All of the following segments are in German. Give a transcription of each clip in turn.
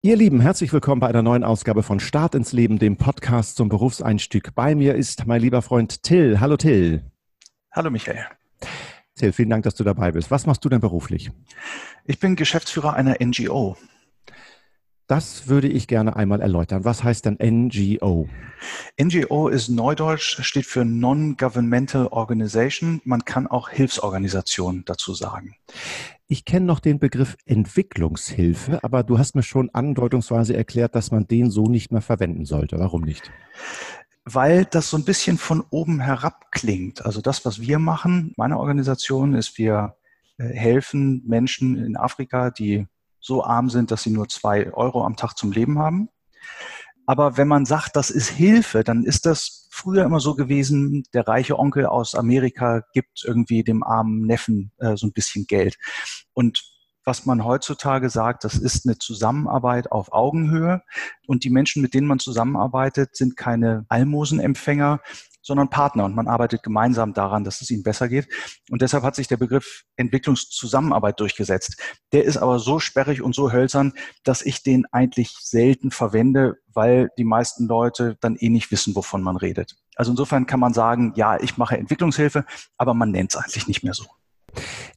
Ihr Lieben, herzlich willkommen bei einer neuen Ausgabe von Start ins Leben, dem Podcast zum Berufseinstieg. Bei mir ist mein lieber Freund Till. Hallo Till. Hallo Michael. Till, vielen Dank, dass du dabei bist. Was machst du denn beruflich? Ich bin Geschäftsführer einer NGO. Das würde ich gerne einmal erläutern. Was heißt denn NGO? NGO ist Neudeutsch, steht für Non-Governmental Organization. Man kann auch Hilfsorganisation dazu sagen. Ich kenne noch den Begriff Entwicklungshilfe, aber du hast mir schon andeutungsweise erklärt, dass man den so nicht mehr verwenden sollte. Warum nicht? Weil das so ein bisschen von oben herab klingt. Also das, was wir machen, meine Organisation ist, wir äh, helfen Menschen in Afrika, die so arm sind, dass sie nur zwei Euro am Tag zum Leben haben. Aber wenn man sagt, das ist Hilfe, dann ist das früher immer so gewesen, der reiche Onkel aus Amerika gibt irgendwie dem armen Neffen äh, so ein bisschen Geld. Und was man heutzutage sagt, das ist eine Zusammenarbeit auf Augenhöhe. Und die Menschen, mit denen man zusammenarbeitet, sind keine Almosenempfänger, sondern Partner und man arbeitet gemeinsam daran, dass es ihnen besser geht. Und deshalb hat sich der Begriff Entwicklungszusammenarbeit durchgesetzt. Der ist aber so sperrig und so hölzern, dass ich den eigentlich selten verwende, weil die meisten Leute dann eh nicht wissen, wovon man redet. Also insofern kann man sagen, ja, ich mache Entwicklungshilfe, aber man nennt es eigentlich nicht mehr so.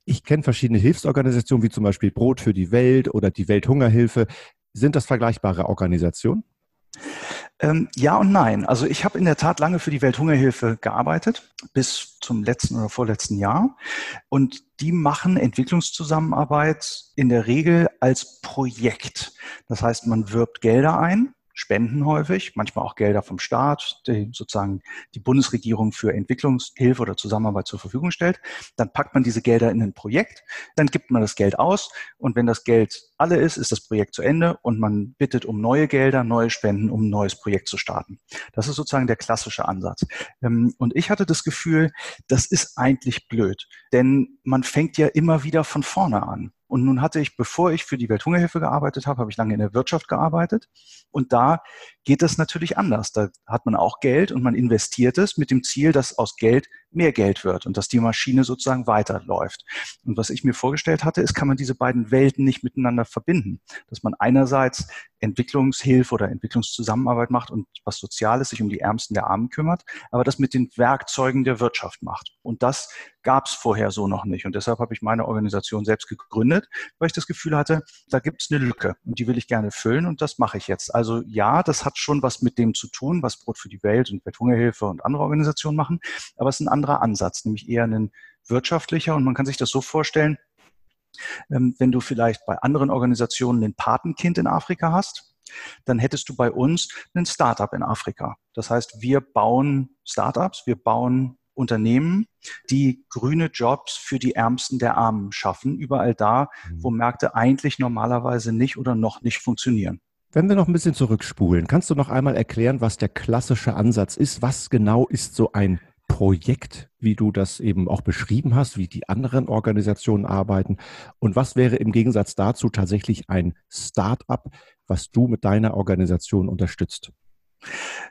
Ich kenne verschiedene Hilfsorganisationen, wie zum Beispiel Brot für die Welt oder die Welthungerhilfe. Sind das vergleichbare Organisationen? Ähm, ja und nein. Also ich habe in der Tat lange für die Welthungerhilfe gearbeitet, bis zum letzten oder vorletzten Jahr. Und die machen Entwicklungszusammenarbeit in der Regel als Projekt. Das heißt, man wirbt Gelder ein Spenden häufig, manchmal auch Gelder vom Staat, die sozusagen die Bundesregierung für Entwicklungshilfe oder Zusammenarbeit zur Verfügung stellt. Dann packt man diese Gelder in ein Projekt, dann gibt man das Geld aus und wenn das Geld alle ist, ist das Projekt zu Ende und man bittet um neue Gelder, neue Spenden, um ein neues Projekt zu starten. Das ist sozusagen der klassische Ansatz. Ähm, und ich hatte das Gefühl, das ist eigentlich blöd, denn man fängt ja immer wieder von vorne an. Und nun hatte ich, bevor ich für die Welthungerhilfe gearbeitet habe, habe ich lange in der Wirtschaft gearbeitet. Und da geht das natürlich anders. Da hat man auch Geld und man investiert es mit dem Ziel, dass aus Geld mehr Geld wird und dass die Maschine sozusagen weiterläuft. Und was ich mir vorgestellt hatte, ist, kann man diese beiden Welten nicht miteinander verbinden. Dass man einerseits Entwicklungshilfe oder Entwicklungszusammenarbeit macht und was Soziales sich um die Ärmsten der Armen kümmert, aber das mit den Werkzeugen der Wirtschaft macht. Und das gab es vorher so noch nicht. Und deshalb habe ich meine Organisation selbst gegründet, weil ich das Gefühl hatte, da gibt es eine Lücke und die will ich gerne füllen und das mache ich jetzt. Also ja, das hat schon was mit dem zu tun, was Brot für die Welt und Welthungerhilfe und andere Organisationen machen, aber es ist ein anderer Ansatz, nämlich eher ein wirtschaftlicher. Und man kann sich das so vorstellen, ähm, wenn du vielleicht bei anderen Organisationen ein Patenkind in Afrika hast, dann hättest du bei uns ein Startup in Afrika. Das heißt, wir bauen Startups, wir bauen Unternehmen, die grüne Jobs für die Ärmsten der Armen schaffen, überall da, wo mhm. Märkte eigentlich normalerweise nicht oder noch nicht funktionieren. Wenn wir noch ein bisschen zurückspulen, kannst du noch einmal erklären, was der klassische Ansatz ist? Was genau ist so ein Projekt, wie du das eben auch beschrieben hast, wie die anderen Organisationen arbeiten? Und was wäre im Gegensatz dazu tatsächlich ein Start-up, was du mit deiner Organisation unterstützt?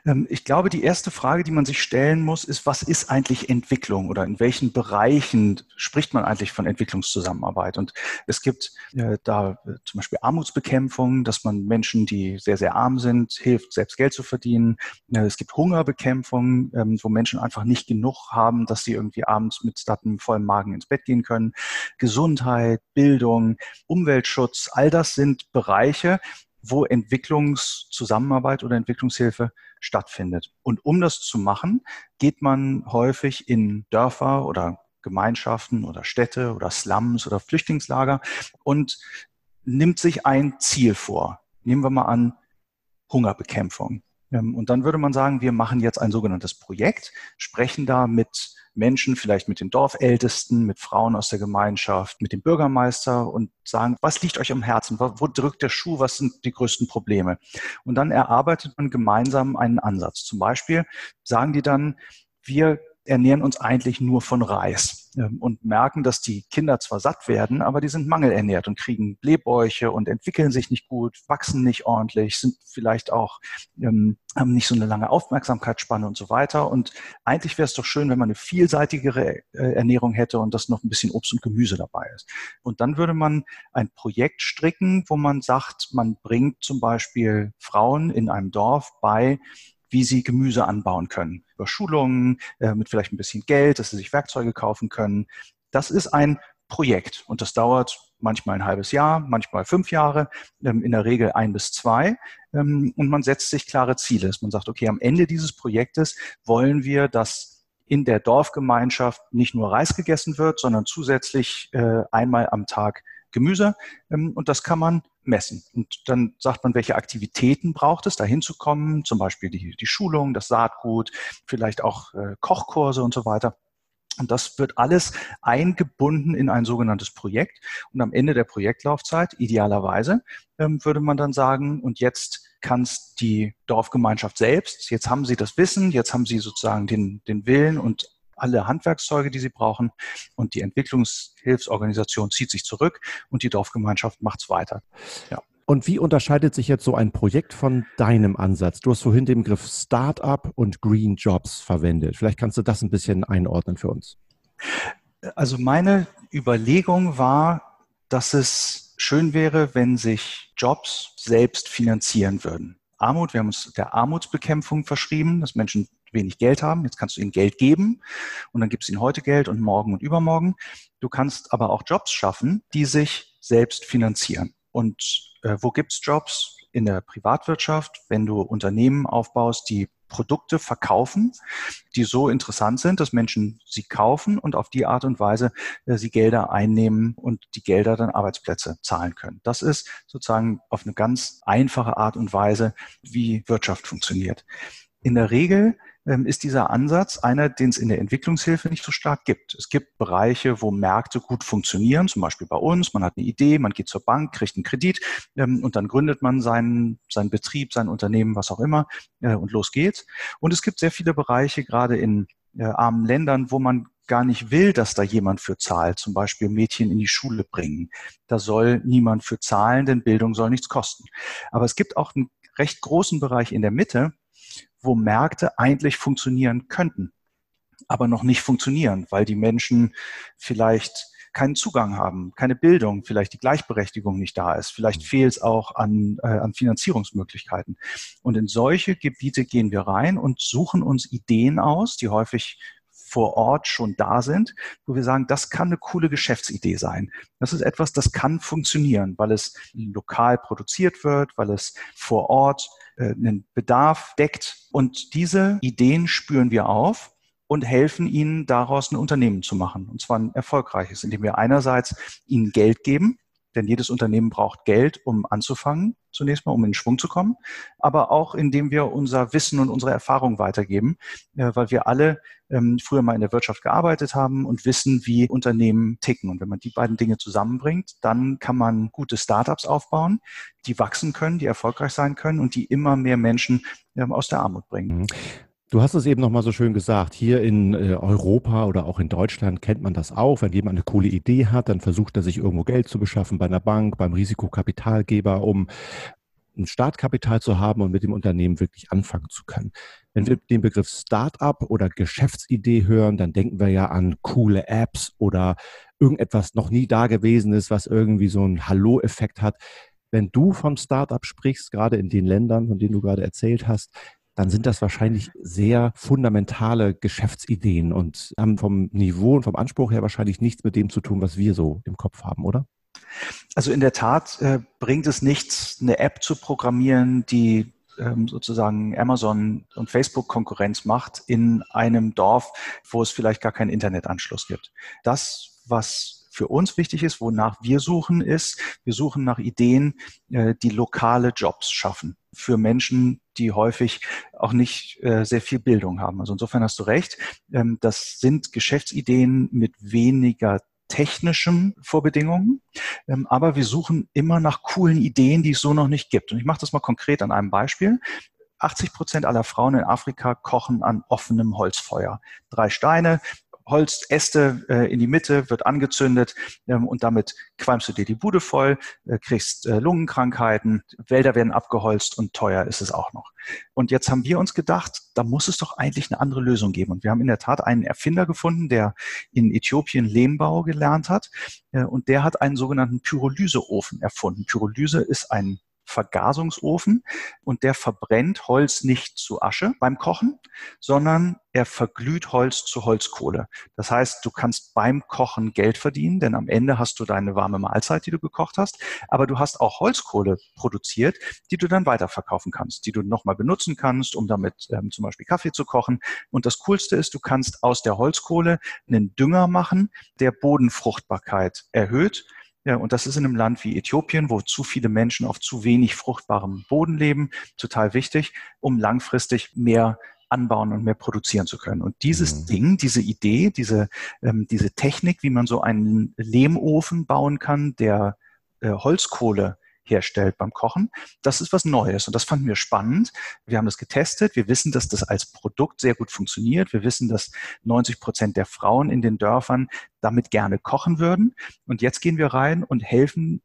Ähm, ich glaube, die erste Frage, die man sich stellen muss, ist, was ist eigentlich Entwicklung oder in welchen Bereichen spricht man eigentlich von Entwicklungszusammenarbeit? Und es gibt äh, da äh, zum Beispiel Armutsbekämpfung, dass man Menschen, die sehr, sehr arm sind, hilft, selbst Geld zu verdienen. Äh, es gibt Hungerbekämpfung, ähm, wo Menschen einfach nicht genug haben, dass sie irgendwie abends mit einem vollen Magen ins Bett gehen können. Gesundheit, Bildung, Umweltschutz, all das sind Bereiche, wo Entwicklungszusammenarbeit oder Entwicklungshilfe stattfindet. Und um das zu machen, geht man häufig in Dörfer oder Gemeinschaften oder Städte oder Slums oder Flüchtlingslager und nimmt sich ein Ziel vor. Nehmen wir mal an, Hungerbekämpfung. Ähm, und dann würde man sagen, wir machen jetzt ein sogenanntes Projekt, sprechen da mit Menschen, vielleicht mit den Dorfältesten, mit Frauen aus der Gemeinschaft, mit dem Bürgermeister und sagen, was liegt euch am Herzen? Wo drückt der Schuh? Was sind die größten Probleme? Und dann erarbeitet man gemeinsam einen Ansatz. Zum Beispiel sagen die dann, wir ernähren uns eigentlich nur von Reis ähm, und merken, dass die Kinder zwar satt werden, aber die sind mangelernährt und kriegen Blähbäuche und entwickeln sich nicht gut, wachsen nicht ordentlich, sind vielleicht auch ähm, haben nicht so eine lange Aufmerksamkeitsspanne und so weiter. Und eigentlich wäre es doch schön, wenn man eine vielseitigere äh, Ernährung hätte und dass noch ein bisschen Obst und Gemüse dabei ist. Und dann würde man ein Projekt stricken, wo man sagt, man bringt zum Beispiel Frauen in einem Dorf bei, wie sie Gemüse anbauen können. Über Schulungen, äh, mit vielleicht ein bisschen Geld, dass sie sich Werkzeuge kaufen können. Das ist ein Projekt und das dauert manchmal ein halbes Jahr, manchmal fünf Jahre, ähm, in der Regel ein bis zwei. Ähm, und man setzt sich klare Ziele. Man sagt, okay, am Ende dieses Projektes wollen wir, dass in der Dorfgemeinschaft nicht nur Reis gegessen wird, sondern zusätzlich äh, einmal am Tag Gemüse. Ähm, und das kann man messen. Und dann sagt man, welche Aktivitäten braucht es, da hinzukommen, zum Beispiel die, die Schulung, das Saatgut, vielleicht auch äh, Kochkurse und so weiter. Und das wird alles eingebunden in ein sogenanntes Projekt. Und am Ende der Projektlaufzeit, idealerweise, ähm, würde man dann sagen, und jetzt kann es die Dorfgemeinschaft selbst, jetzt haben sie das Wissen, jetzt haben sie sozusagen den, den Willen und alle Handwerkszeuge, die sie brauchen. Und die Entwicklungshilfsorganisation zieht sich zurück und die Dorfgemeinschaft macht es weiter. Ja. Und wie unterscheidet sich jetzt so ein Projekt von deinem Ansatz? Du hast vorhin den Begriff Startup und Green Jobs verwendet. Vielleicht kannst du das ein bisschen einordnen für uns. Also meine Überlegung war, dass es schön wäre, wenn sich Jobs selbst finanzieren würden. Armut, wir haben uns der Armutsbekämpfung verschrieben, dass Menschen wenig Geld haben. Jetzt kannst du ihnen Geld geben und dann gibst du ihnen heute Geld und morgen und übermorgen. Du kannst aber auch Jobs schaffen, die sich selbst finanzieren. Und äh, wo gibt's Jobs? In der Privatwirtschaft, wenn du Unternehmen aufbaust, die Produkte verkaufen, die so interessant sind, dass Menschen sie kaufen und auf die Art und Weise äh, sie Gelder einnehmen und die Gelder dann Arbeitsplätze zahlen können. Das ist sozusagen auf eine ganz einfache Art und Weise, wie Wirtschaft funktioniert. In der Regel ist dieser Ansatz einer, den es in der Entwicklungshilfe nicht so stark gibt. Es gibt Bereiche, wo Märkte gut funktionieren, zum Beispiel bei uns. Man hat eine Idee, man geht zur Bank, kriegt einen Kredit ähm, und dann gründet man seinen, seinen Betrieb, sein Unternehmen, was auch immer äh, und los geht's. Und es gibt sehr viele Bereiche, gerade in äh, armen Ländern, wo man gar nicht will, dass da jemand für zahlt, zum Beispiel Mädchen in die Schule bringen. Da soll niemand für zahlen, denn Bildung soll nichts kosten. Aber es gibt auch einen recht großen Bereich in der Mitte, wo Märkte eigentlich funktionieren könnten, aber noch nicht funktionieren, weil die Menschen vielleicht keinen Zugang haben, keine Bildung, vielleicht die Gleichberechtigung nicht da ist, vielleicht mhm. fehlt es auch an, äh, an Finanzierungsmöglichkeiten. Und in solche Gebiete gehen wir rein und suchen uns Ideen aus, die häufig vor Ort schon da sind, wo wir sagen, das kann eine coole Geschäftsidee sein. Das ist etwas, das kann funktionieren, weil es lokal produziert wird, weil es vor Ort äh, einen Bedarf deckt. Und diese Ideen spüren wir auf und helfen ihnen daraus ein Unternehmen zu machen. Und zwar ein erfolgreiches, indem wir einerseits ihnen Geld geben, denn jedes Unternehmen braucht Geld, um anzufangen, zunächst mal, um in Schwung zu kommen, aber auch indem wir unser Wissen und unsere Erfahrung weitergeben, äh, weil wir alle ähm, früher mal in der Wirtschaft gearbeitet haben und wissen, wie Unternehmen ticken. Und wenn man die beiden Dinge zusammenbringt, dann kann man gute Startups aufbauen, die wachsen können, die erfolgreich sein können und die immer mehr Menschen ähm, aus der Armut bringen. Mhm. Du hast es eben nochmal so schön gesagt. Hier in äh, Europa oder auch in Deutschland kennt man das auch. Wenn jemand eine coole Idee hat, dann versucht er sich irgendwo Geld zu beschaffen bei einer Bank, beim Risikokapitalgeber, um ein Startkapital zu haben und mit dem Unternehmen wirklich anfangen zu können. Wenn wir den Begriff Startup oder Geschäftsidee hören, dann denken wir ja an coole Apps oder irgendetwas noch nie Dagewesenes, was irgendwie so einen Hallo-Effekt hat. Wenn du vom Startup sprichst, gerade in den Ländern, von denen du gerade erzählt hast, dann sind das wahrscheinlich sehr fundamentale Geschäftsideen und haben vom Niveau und vom Anspruch her wahrscheinlich nichts mit dem zu tun, was wir so im Kopf haben, oder? Also in der Tat äh, bringt es nichts, eine App zu programmieren, die ähm, sozusagen Amazon und Facebook Konkurrenz macht in einem Dorf, wo es vielleicht gar keinen Internetanschluss gibt. Das, was für uns wichtig ist, wonach wir suchen, ist, wir suchen nach Ideen, äh, die lokale Jobs schaffen für Menschen, die häufig auch nicht äh, sehr viel Bildung haben. Also insofern hast du recht. Ähm, das sind Geschäftsideen mit weniger technischen Vorbedingungen, ähm, aber wir suchen immer nach coolen Ideen, die es so noch nicht gibt. Und ich mache das mal konkret an einem Beispiel. 80 Prozent aller Frauen in Afrika kochen an offenem Holzfeuer. Drei Steine, Holzäste äh, in die Mitte, wird angezündet ähm, und damit qualmst du dir die Bude voll, äh, kriegst äh, Lungenkrankheiten, Wälder werden abgeholzt und teuer ist es auch noch. Und jetzt haben wir uns gedacht, da muss es doch eigentlich eine andere Lösung geben. Und wir haben in der Tat einen Erfinder gefunden, der in Äthiopien Lehmbau gelernt hat äh, und der hat einen sogenannten Pyrolyseofen erfunden. Pyrolyse ist ein Vergasungsofen und der verbrennt Holz nicht zu Asche beim Kochen, sondern er verglüht Holz zu Holzkohle. Das heißt, du kannst beim Kochen Geld verdienen, denn am Ende hast du deine warme Mahlzeit, die du gekocht hast, aber du hast auch Holzkohle produziert, die du dann weiterverkaufen kannst, die du nochmal benutzen kannst, um damit ähm, zum Beispiel Kaffee zu kochen. Und das Coolste ist, du kannst aus der Holzkohle einen Dünger machen, der Bodenfruchtbarkeit erhöht ja, und das ist in einem Land wie Äthiopien, wo zu viele Menschen auf zu wenig fruchtbarem Boden leben, total wichtig, um langfristig mehr anbauen und mehr produzieren zu können. Und dieses mhm. Ding, diese Idee, diese, ähm, diese Technik, wie man so einen Lehmofen bauen kann, der äh, Holzkohle herstellt beim Kochen. Das ist was Neues und das fanden wir spannend. Wir haben das getestet. Wir wissen, dass das als Produkt sehr gut funktioniert. Wir wissen, dass 90 Prozent der Frauen in den Dörfern damit gerne kochen würden. Und jetzt gehen wir rein und helfen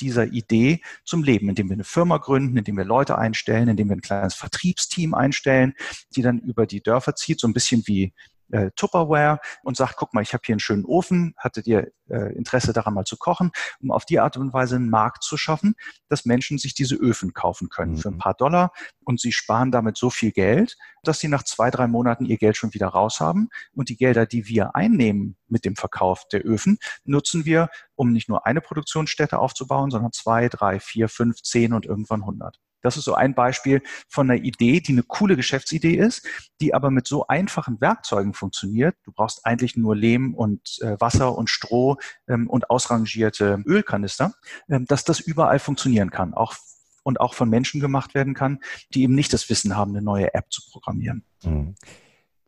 dieser Idee zum Leben, indem wir eine Firma gründen, indem wir Leute einstellen, indem wir ein kleines Vertriebsteam einstellen, die dann über die Dörfer zieht, so ein bisschen wie äh, Tupperware und sagt, guck mal, ich habe hier einen schönen Ofen, hattet ihr äh, Interesse daran mal zu kochen, um auf die Art und Weise einen Markt zu schaffen, dass Menschen sich diese Öfen kaufen können mhm. für ein mhm. paar Dollar und sie sparen damit so viel Geld, dass sie nach zwei, drei Monaten ihr Geld schon wieder raus haben und die Gelder, die wir einnehmen mit dem Verkauf der Öfen, nutzen wir, um nicht nur eine Produktionsstätte aufzubauen, sondern zwei, drei, vier, fünf, zehn und irgendwann hundert. Das ist so ein Beispiel von einer Idee, die eine coole Geschäftsidee ist, die aber mit so einfachen Werkzeugen funktioniert. Du brauchst eigentlich nur Lehm und äh, Wasser und Stroh ähm, und ausrangierte Ölkanister, ähm, dass das überall funktionieren kann, auch und auch von Menschen gemacht werden kann, die eben nicht das Wissen haben, eine neue App zu programmieren. Mhm.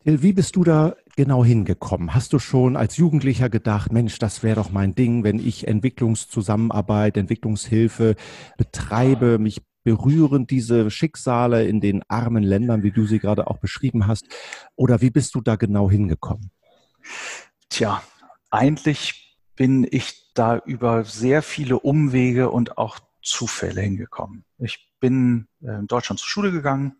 Wie bist du da genau hingekommen? Hast du schon als Jugendlicher gedacht, Mensch, das wäre doch mein Ding, wenn ich Entwicklungszusammenarbeit, Entwicklungshilfe betreibe, mich berühren diese Schicksale in den armen Ländern, wie du sie gerade auch beschrieben hast? Oder wie bist du da genau hingekommen? Tja, eigentlich bin ich da über sehr viele Umwege und auch Zufälle hingekommen. Ich bin äh, in Deutschland zur Schule gegangen,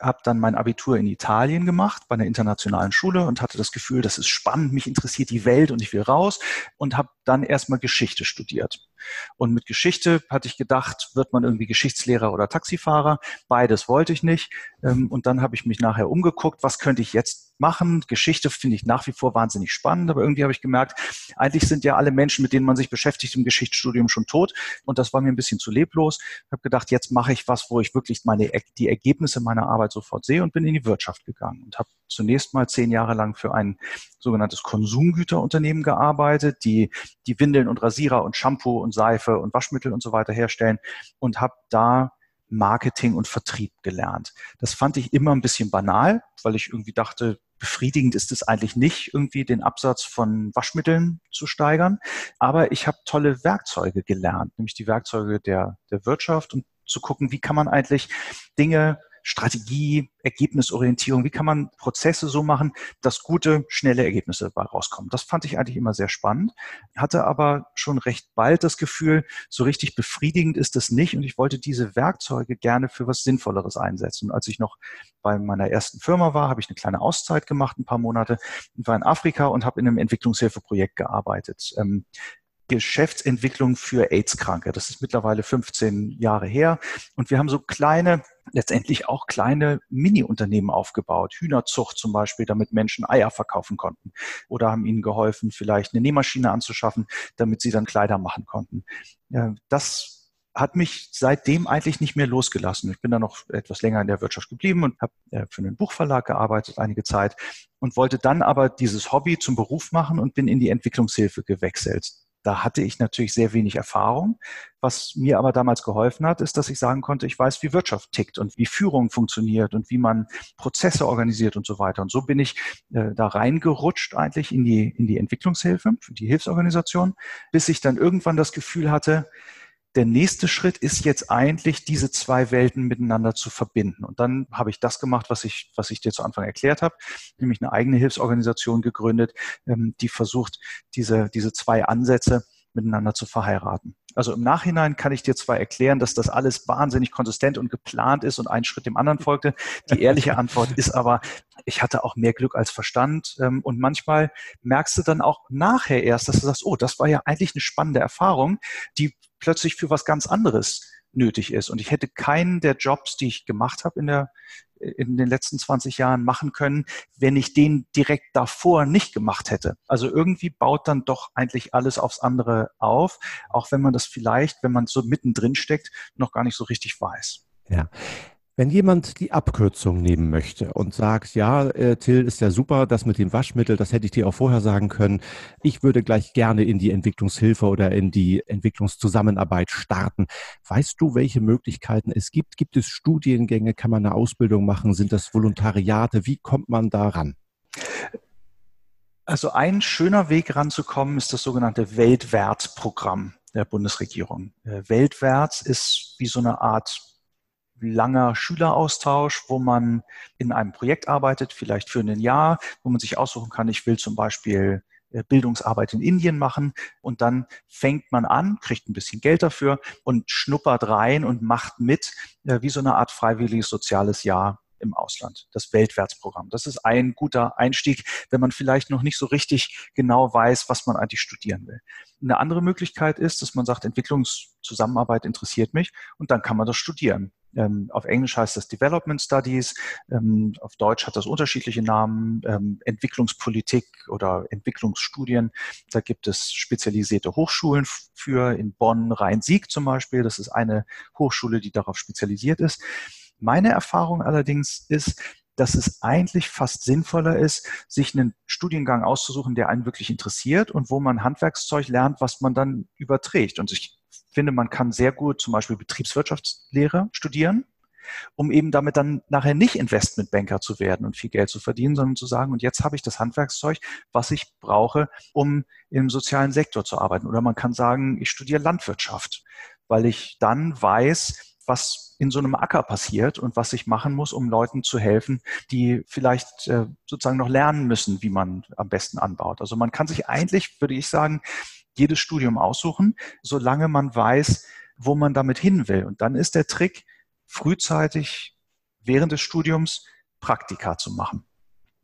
habe dann mein Abitur in Italien gemacht, bei einer internationalen Schule und hatte das Gefühl, das ist spannend, mich interessiert die Welt und ich will raus und habe dann erstmal Geschichte studiert. Und mit Geschichte hatte ich gedacht, wird man irgendwie Geschichtslehrer oder Taxifahrer. Beides wollte ich nicht. Ähm, und dann habe ich mich nachher umgeguckt, was könnte ich jetzt machen. Geschichte finde ich nach wie vor wahnsinnig spannend, aber irgendwie habe ich gemerkt, eigentlich sind ja alle Menschen, mit denen man sich beschäftigt im Geschichtsstudium schon tot. Und das war mir ein bisschen zu leblos. Ich habe gedacht, jetzt mache ich was, wo ich wirklich meine, die Ergebnisse meiner Arbeit sofort sehe und bin in die Wirtschaft gegangen und habe zunächst mal zehn Jahre lang für ein sogenanntes Konsumgüterunternehmen gearbeitet, die die Windeln und Rasierer und Shampoo und Seife und Waschmittel und so weiter herstellen und habe da Marketing und Vertrieb gelernt. Das fand ich immer ein bisschen banal, weil ich irgendwie dachte, befriedigend ist es eigentlich nicht, irgendwie den Absatz von Waschmitteln zu steigern. Aber ich habe tolle Werkzeuge gelernt, nämlich die Werkzeuge der, der Wirtschaft und zu gucken, wie kann man eigentlich Dinge Strategie, Ergebnisorientierung, wie kann man Prozesse so machen, dass gute, schnelle Ergebnisse dabei rauskommen. Das fand ich eigentlich immer sehr spannend, hatte aber schon recht bald das Gefühl, so richtig befriedigend ist es nicht und ich wollte diese Werkzeuge gerne für was Sinnvolleres einsetzen. als ich noch bei meiner ersten Firma war, habe ich eine kleine Auszeit gemacht, ein paar Monate, und war in Afrika und habe in einem Entwicklungshilfeprojekt gearbeitet. Geschäftsentwicklung für AIDS-Kranke. Das ist mittlerweile 15 Jahre her. Und wir haben so kleine, letztendlich auch kleine Mini-Unternehmen aufgebaut. Hühnerzucht zum Beispiel, damit Menschen Eier verkaufen konnten. Oder haben ihnen geholfen, vielleicht eine Nähmaschine anzuschaffen, damit sie dann Kleider machen konnten. Das hat mich seitdem eigentlich nicht mehr losgelassen. Ich bin dann noch etwas länger in der Wirtschaft geblieben und habe äh, für einen Buchverlag gearbeitet einige Zeit und wollte dann aber dieses Hobby zum Beruf machen und bin in die Entwicklungshilfe gewechselt. Da hatte ich natürlich sehr wenig Erfahrung. Was mir aber damals geholfen hat, ist, dass ich sagen konnte, ich weiß, wie Wirtschaft tickt und wie Führung funktioniert und wie man Prozesse organisiert und so weiter. Und so bin ich äh, da reingerutscht eigentlich in die, in die Entwicklungshilfe, die Hilfsorganisation, bis ich dann irgendwann das Gefühl hatte, der nächste Schritt ist jetzt eigentlich, diese zwei Welten miteinander zu verbinden. Und dann habe ich das gemacht, was ich, was ich dir zu Anfang erklärt habe, nämlich eine eigene Hilfsorganisation gegründet, ähm, die versucht, diese, diese zwei Ansätze miteinander zu verheiraten. Also im Nachhinein kann ich dir zwar erklären, dass das alles wahnsinnig konsistent und geplant ist und ein Schritt dem anderen folgte. Die ehrliche Antwort ist aber, ich hatte auch mehr Glück als Verstand. Ähm, und manchmal merkst du dann auch nachher erst, dass du sagst, oh, das war ja eigentlich eine spannende Erfahrung, die plötzlich für was ganz anderes nötig ist. Und ich hätte keinen der Jobs, die ich gemacht habe in der in den letzten 20 Jahren machen können, wenn ich den direkt davor nicht gemacht hätte. Also irgendwie baut dann doch eigentlich alles aufs andere auf, auch wenn man das vielleicht, wenn man so mittendrin steckt, noch gar nicht so richtig weiß. Ja. Wenn jemand die Abkürzung nehmen möchte und sagt, ja, äh, Till ist ja super, das mit dem Waschmittel, das hätte ich dir auch vorher sagen können. Ich würde gleich gerne in die Entwicklungshilfe oder in die Entwicklungszusammenarbeit starten. Weißt du, welche Möglichkeiten es gibt? Gibt es Studiengänge? Kann man eine Ausbildung machen? Sind das Volontariate? Wie kommt man da ran? Also ein schöner Weg ranzukommen ist das sogenannte Weltwärtsprogramm der Bundesregierung. Äh, Weltwärts ist wie so eine Art langer Schüleraustausch, wo man in einem Projekt arbeitet, vielleicht für ein Jahr, wo man sich aussuchen kann, ich will zum Beispiel äh, Bildungsarbeit in Indien machen und dann fängt man an, kriegt ein bisschen Geld dafür und schnuppert rein und macht mit, äh, wie so eine Art freiwilliges soziales Jahr im Ausland, das Weltwärtsprogramm. Das ist ein guter Einstieg, wenn man vielleicht noch nicht so richtig genau weiß, was man eigentlich studieren will. Eine andere Möglichkeit ist, dass man sagt, Entwicklungszusammenarbeit interessiert mich und dann kann man das studieren. Ähm, auf Englisch heißt das Development Studies, ähm, auf Deutsch hat das unterschiedliche Namen, ähm, Entwicklungspolitik oder Entwicklungsstudien. Da gibt es spezialisierte Hochschulen für, in Bonn, Rhein-Sieg zum Beispiel. Das ist eine Hochschule, die darauf spezialisiert ist. Meine Erfahrung allerdings ist, dass es eigentlich fast sinnvoller ist, sich einen Studiengang auszusuchen, der einen wirklich interessiert und wo man Handwerkszeug lernt, was man dann überträgt. Und ich finde, man kann sehr gut zum Beispiel Betriebswirtschaftslehre studieren, um eben damit dann nachher nicht Investmentbanker zu werden und viel Geld zu verdienen, sondern zu sagen, und jetzt habe ich das Handwerkszeug, was ich brauche, um im sozialen Sektor zu arbeiten. Oder man kann sagen, ich studiere Landwirtschaft, weil ich dann weiß, was in so einem Acker passiert und was ich machen muss, um Leuten zu helfen, die vielleicht äh, sozusagen noch lernen müssen, wie man am besten anbaut. Also man kann sich eigentlich, würde ich sagen, jedes Studium aussuchen, solange man weiß, wo man damit hin will. Und dann ist der Trick, frühzeitig während des Studiums Praktika zu machen.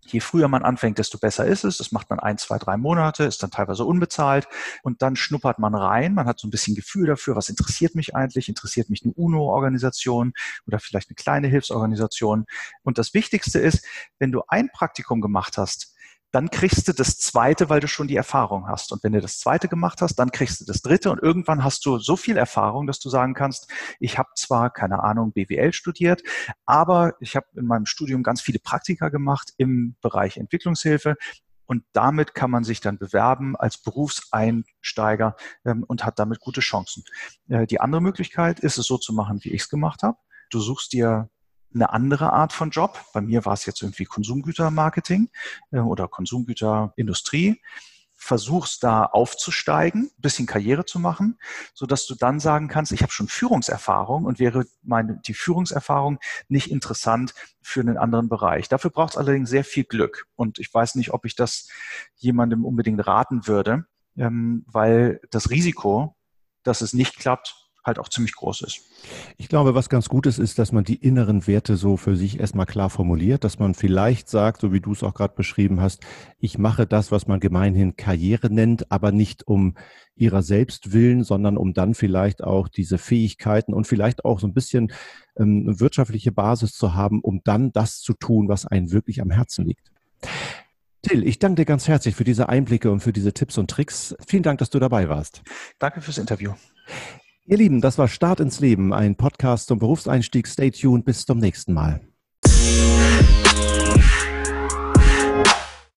Je früher man anfängt, desto besser ist es. Das macht man ein, zwei, drei Monate, ist dann teilweise unbezahlt und dann schnuppert man rein. Man hat so ein bisschen Gefühl dafür, was interessiert mich eigentlich? Interessiert mich eine UNO-Organisation oder vielleicht eine kleine Hilfsorganisation? Und das Wichtigste ist, wenn du ein Praktikum gemacht hast, dann kriegst du das zweite, weil du schon die Erfahrung hast. Und wenn du das zweite gemacht hast, dann kriegst du das dritte und irgendwann hast du so viel Erfahrung, dass du sagen kannst, ich habe zwar keine Ahnung BWL studiert, aber ich habe in meinem Studium ganz viele Praktika gemacht im Bereich Entwicklungshilfe. Und damit kann man sich dann bewerben als Berufseinsteiger ähm, und hat damit gute Chancen. Äh, die andere Möglichkeit ist es so zu machen, wie ich es gemacht habe. Du suchst dir eine andere Art von Job. Bei mir war es jetzt irgendwie Konsumgütermarketing äh, oder Konsumgüterindustrie. Versuchst da aufzusteigen, bisschen Karriere zu machen, so dass du dann sagen kannst, ich habe schon Führungserfahrung und wäre meine die Führungserfahrung nicht interessant für einen anderen Bereich. Dafür braucht es allerdings sehr viel Glück und ich weiß nicht, ob ich das jemandem unbedingt raten würde, ähm, weil das Risiko, dass es nicht klappt, halt auch ziemlich groß ist. Ich glaube, was ganz gut ist, ist, dass man die inneren Werte so für sich erstmal klar formuliert, dass man vielleicht sagt, so wie du es auch gerade beschrieben hast, ich mache das, was man gemeinhin Karriere nennt, aber nicht um ihrer selbst willen, sondern um dann vielleicht auch diese Fähigkeiten und vielleicht auch so ein bisschen ähm, eine wirtschaftliche Basis zu haben, um dann das zu tun, was einem wirklich am Herzen liegt. Till, ich danke dir ganz herzlich für diese Einblicke und für diese Tipps und Tricks. Vielen Dank, dass du dabei warst. Danke fürs Interview. Ihr Lieben, das war Start ins Leben, ein Podcast zum Berufseinstieg. Stay tuned, bis zum nächsten Mal.